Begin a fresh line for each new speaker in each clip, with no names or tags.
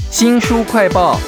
新书快报，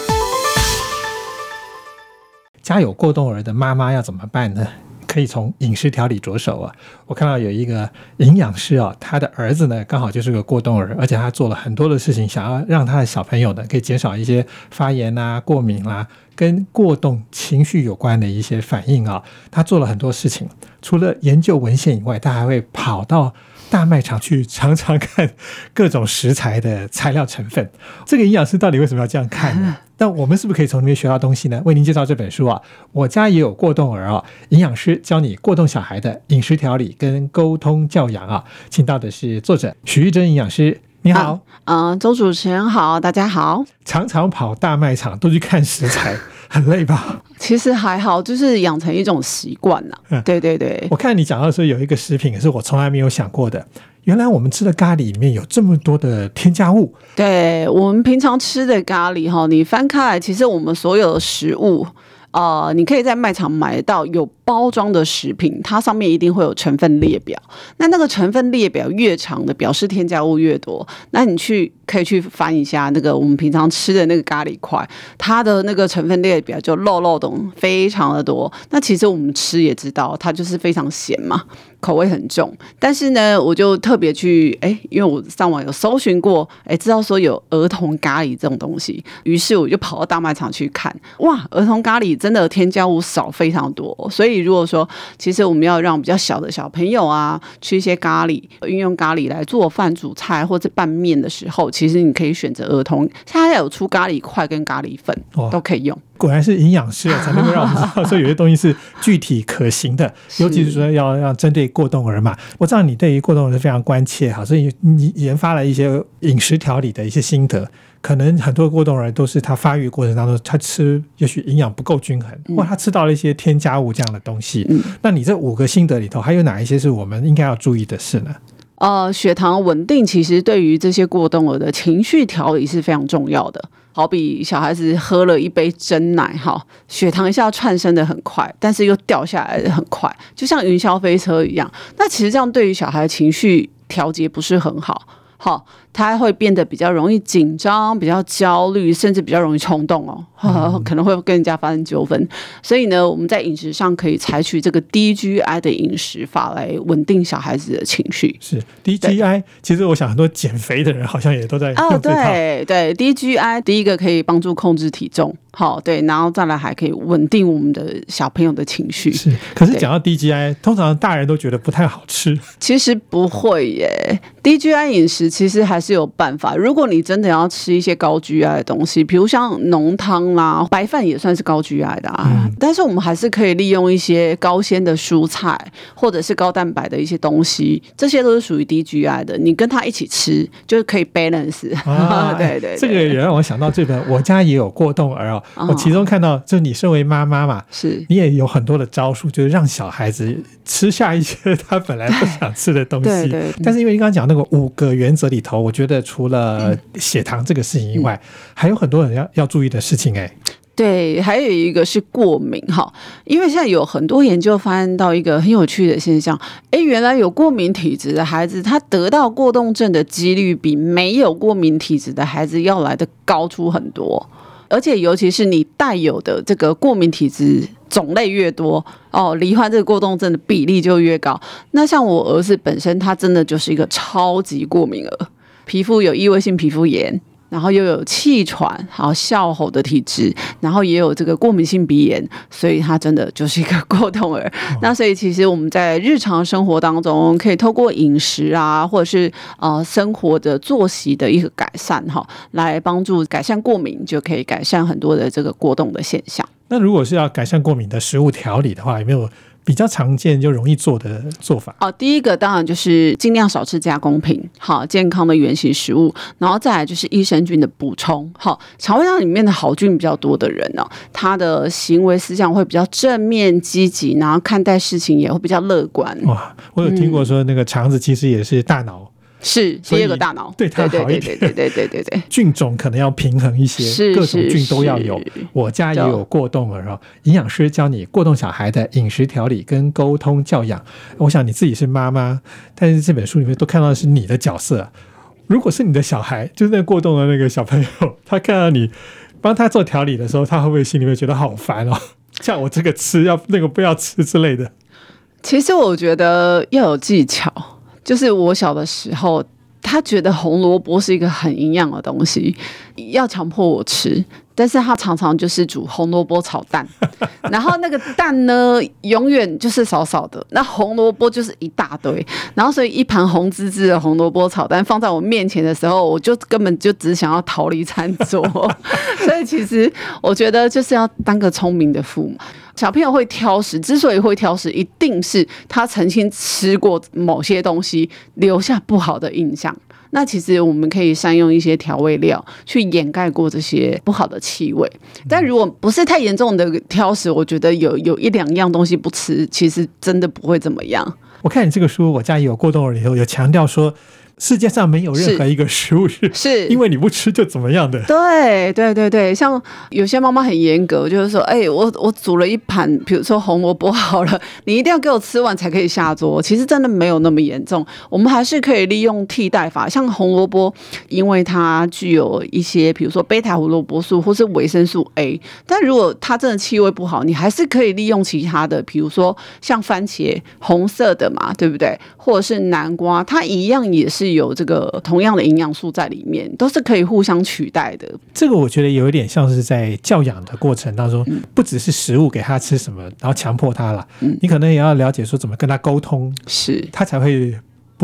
家有过动儿的妈妈要怎么办呢？可以从饮食调理着手啊。我看到有一个营养师啊，他的儿子呢刚好就是个过动儿，而且他做了很多的事情，想要让他的小朋友呢可以减少一些发炎啊、过敏啦、跟过动情绪有关的一些反应啊。他做了很多事情，除了研究文献以外，他还会跑到大卖场去常常看各种食材的材料成分。这个营养师到底为什么要这样看呢？那我们是不是可以从里面学到东西呢？为您介绍这本书啊，我家也有过动儿啊，营养师教你过动小孩的饮食调理跟沟通教养啊，请到的是作者徐玉珍营养师，你好。
嗯、周主持人好，大家好。
常常跑大卖场都去看食材，很累吧？
其实还好，就是养成一种习惯啦。
嗯
对对对，
我看你讲到说有一个食品也是我从来没有想过的，原来我们吃的咖喱里面有这么多的添加物。
对我们平常吃的咖喱哈，你翻开来，其实我们所有的食物。呃，你可以在卖场买到有包装的食品，它上面一定会有成分列表。那那个成分列表越长的，表示添加物越多。那你去可以去翻一下那个我们平常吃的那个咖喱块，它的那个成分列表就漏漏洞非常的多。那其实我们吃也知道，它就是非常咸嘛，口味很重。但是呢，我就特别去哎，因为我上网有搜寻过，哎，知道说有儿童咖喱这种东西，于是我就跑到大卖场去看，哇，儿童咖喱真的添加物少非常多。所以如果说其实我们要让比较小的小朋友啊吃一些咖喱，运用咖喱来做饭、煮菜或者拌面的时候，其实你可以选择儿童，它有出咖喱块跟咖喱粉都可以用。
果然是营养师啊，才能够让我们知道说有些东西是具体可行的，尤 其是说要要针对过动儿嘛。我知道你对于过动儿是非常关切哈，所以你研发了一些饮食调理的一些心得。可能很多过动儿都是他发育过程当中，他吃也许营养不够均衡，或他吃到了一些添加物这样的东西。
嗯
那你这五个心得里头，还有哪一些是我们应该要注意的事呢？
呃，血糖稳定其实对于这些过动儿的情绪调理是非常重要的。好比小孩子喝了一杯真奶，哈，血糖一下窜升的很快，但是又掉下来的很快，就像云霄飞车一样。那其实这样对于小孩的情绪调节不是很好，好，他会变得比较容易紧张，比较焦虑，甚至比较容易冲动哦，可能会跟人家发生纠纷。所以呢，我们在饮食上可以采取这个低 GI 的饮食法来稳定小孩子的情绪。
是 DGI，其实我想很多减肥的人好像也都在
哦。对对，DGI 第一个可以帮助控制体重，好对，然后再来还可以稳定我们的小朋友的情绪。
是，可是讲到 DGI，通常大人都觉得不太好吃。
其实不会耶，DGI 饮食其实还是有办法。如果你真的要吃一些高 GI 的东西，比如像浓汤啦、白饭也算是高 GI 的啊。
嗯
但是我们还是可以利用一些高纤的蔬菜，或者是高蛋白的一些东西，这些都是属于低 GI 的。你跟它一起吃，就是可以 balance。
啊，
对对对，
这个也让我想到这本《我家也有过动儿》哦。
哦
我其中看到，就你身为妈妈嘛，
是
你也有很多的招数，就是让小孩子吃下一些他本来不想吃的东西。
对对
但是因为你刚刚讲那个五个原则里头，我觉得除了血糖这个事情以外，还有很多人要要注意的事情。哎，
对，还有一个是过敏哈，因为现在有很多研究发现到一个很有趣的现象，哎，原来有过敏体质的孩子，他得到过动症的几率比没有过敏体质的孩子要来的高出很多，而且尤其是你带有的这个过敏体质种类越多，哦，罹患这个过动症的比例就越高。那像我儿子本身，他真的就是一个超级过敏儿，皮肤有异位性皮肤炎。然后又有气喘，还有笑吼的体质，然后也有这个过敏性鼻炎，所以他真的就是一个过动儿。那所以其实我们在日常生活当中，可以透过饮食啊，或者是呃生活的作息的一个改善哈，来帮助改善过敏，就可以改善很多的这个过动的现象。
那如果是要改善过敏的食物调理的话，有没有比较常见就容易做的做法？
哦，第一个当然就是尽量少吃加工品，好健康的原型食物，然后再来就是益生菌的补充。好，肠胃道里面的好菌比较多的人呢、他的行为思想会比较正面积极，然后看待事情也会比较乐观。
哇，我有听过说那个肠子其实也是大脑
是第二个大脑，
对它
对
好一点
对对对对对对对。
菌种可能要平衡一些，
是
各种菌都要有。我家也有过动儿哦，营养师教你过动小孩的饮食调理跟沟通教养。我想你自己是妈妈，但是这本书里面都看到的是你的角色。如果是你的小孩，就是那个过动的那个小朋友，他看到你帮他做调理的时候，他会不会心里面觉得好烦哦？像我这个吃，要那个不要吃之类的。
其实我觉得要有技巧，就是我小的时候。他觉得红萝卜是一个很营养的东西，要强迫我吃，但是他常常就是煮红萝卜炒蛋，然后那个蛋呢，永远就是少少的，那红萝卜就是一大堆，然后所以一盘红滋滋的红萝卜炒蛋放在我面前的时候，我就根本就只想要逃离餐桌，所以其实我觉得就是要当个聪明的父母。小朋友会挑食，之所以会挑食，一定是他曾经吃过某些东西，留下不好的印象。那其实我们可以善用一些调味料去掩盖过这些不好的气味。但如果不是太严重的挑食，我觉得有有一两样东西不吃，其实真的不会怎么样。
我看你这个书，我家有过动儿以后有强调说。世界上没有任何一个食物是
是
因为你不吃就怎么样的。
对对对对，像有些妈妈很严格，就是说，哎，我我煮了一盘，比如说红萝卜好了，你一定要给我吃完才可以下桌。其实真的没有那么严重，我们还是可以利用替代法，像红萝卜，因为它具有一些，比如说贝塔胡萝卜素或是维生素 A。但如果它真的气味不好，你还是可以利用其他的，比如说像番茄，红色的嘛，对不对？或者是南瓜，它一样也是。是有这个同样的营养素在里面，都是可以互相取代的。
这个我觉得有一点像是在教养的过程当中，不只是食物给他吃什么，然后强迫他了，你可能也要了解说怎么跟他沟通，
是
他才会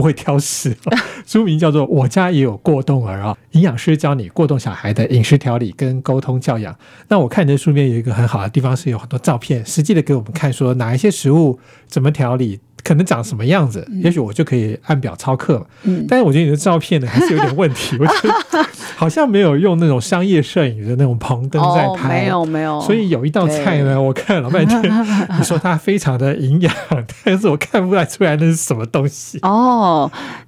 不会挑食。书名叫做《我家也有过动儿》啊，营养师教你过动小孩的饮食调理跟沟通教养。那我看你的书面有一个很好的地方，是有很多照片，实际的给我们看说哪一些食物怎么调理。可能长什么样子，也许我就可以按表操课。嗯，但是我觉得你的照片呢还是有点问题，我觉得 好像没有用那种商业摄影的那种棚灯在拍，
没有没有。
所以有一道菜呢，我看了老半天，你说它非常的营养，但是我看不出来那是什么东西。
哦，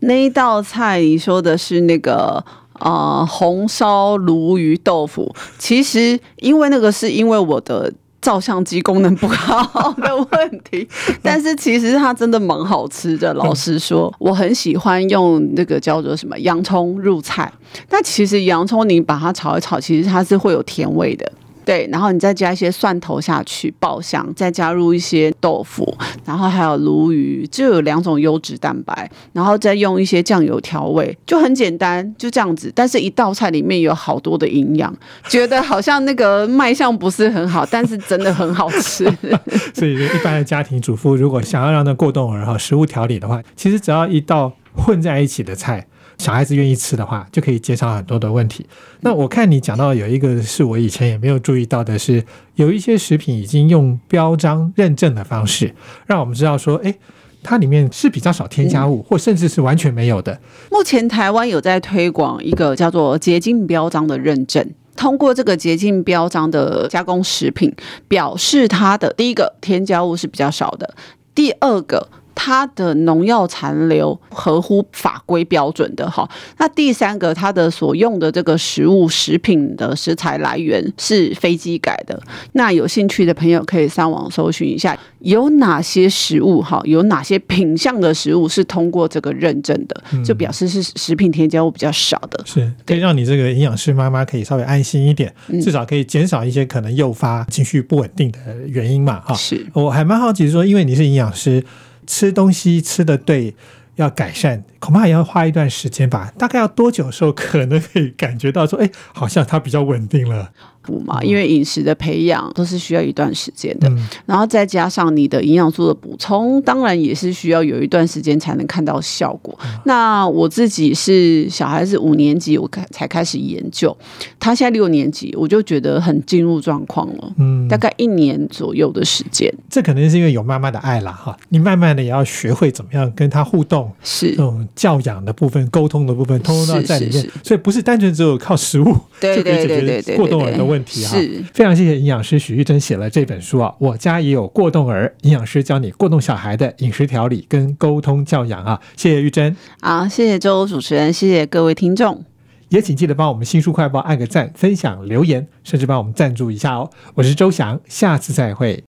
那一道菜你说的是那个呃红烧鲈鱼豆腐，其实因为那个是因为我的。照相机功能不好的问题，但是其实它真的蛮好吃的。老实说，我很喜欢用那个叫做什么洋葱入菜，但其实洋葱你把它炒一炒，其实它是会有甜味的。对，然后你再加一些蒜头下去爆香，再加入一些豆腐，然后还有鲈鱼，就有两种优质蛋白，然后再用一些酱油调味，就很简单，就这样子。但是一道菜里面有好多的营养，觉得好像那个卖相不是很好，但是真的很好吃。
所以，一般的家庭主妇如果想要让那过冬儿哈食物调理的话，其实只要一道混在一起的菜。小孩子愿意吃的话，就可以减少很多的问题。那我看你讲到有一个是我以前也没有注意到的，是有一些食品已经用标章认证的方式，让我们知道说，哎，它里面是比较少添加物，或甚至是完全没有的。
目前台湾有在推广一个叫做洁净标章的认证，通过这个洁净标章的加工食品，表示它的第一个添加物是比较少的，第二个。它的农药残留合乎法规标准的哈，那第三个，它的所用的这个食物食品的食材来源是飞机改的。那有兴趣的朋友可以上网搜寻一下，有哪些食物哈，有哪些品相的食物是通过这个认证的，就表示是食品添加物比较少的，
是可以让你这个营养师妈妈可以稍微安心一点，至少可以减少一些可能诱发情绪不稳定的原因嘛哈。
是，
我还蛮好奇说，因为你是营养师。吃东西吃的对，要改善，恐怕也要花一段时间吧。大概要多久的时候可能可以感觉到说，哎，好像它比较稳定了。
补嘛，因为饮食的培养都是需要一段时间的，然后再加上你的营养素的补充，当然也是需要有一段时间才能看到效果。那我自己是小孩子五年级，我开才开始研究，他现在六年级，我就觉得很进入状况了。嗯，大概一年左右的时间。
这可能是因为有妈妈的爱啦，哈，你慢慢的也要学会怎么样跟他互动，
是。
这种教养的部分、沟通的部分，通通都在里面。所以不是单纯只有靠食物就可以解决过动儿的。问题哈，非常谢谢营养师许玉珍写了这本书啊，我家也有过动儿，营养师教你过动小孩的饮食调理跟沟通教养啊，谢谢玉珍，
好，谢谢周主持人，谢谢各位听众，
也请记得帮我们新书快报按个赞、分享、留言，甚至帮我们赞助一下哦，我是周翔，下次再会。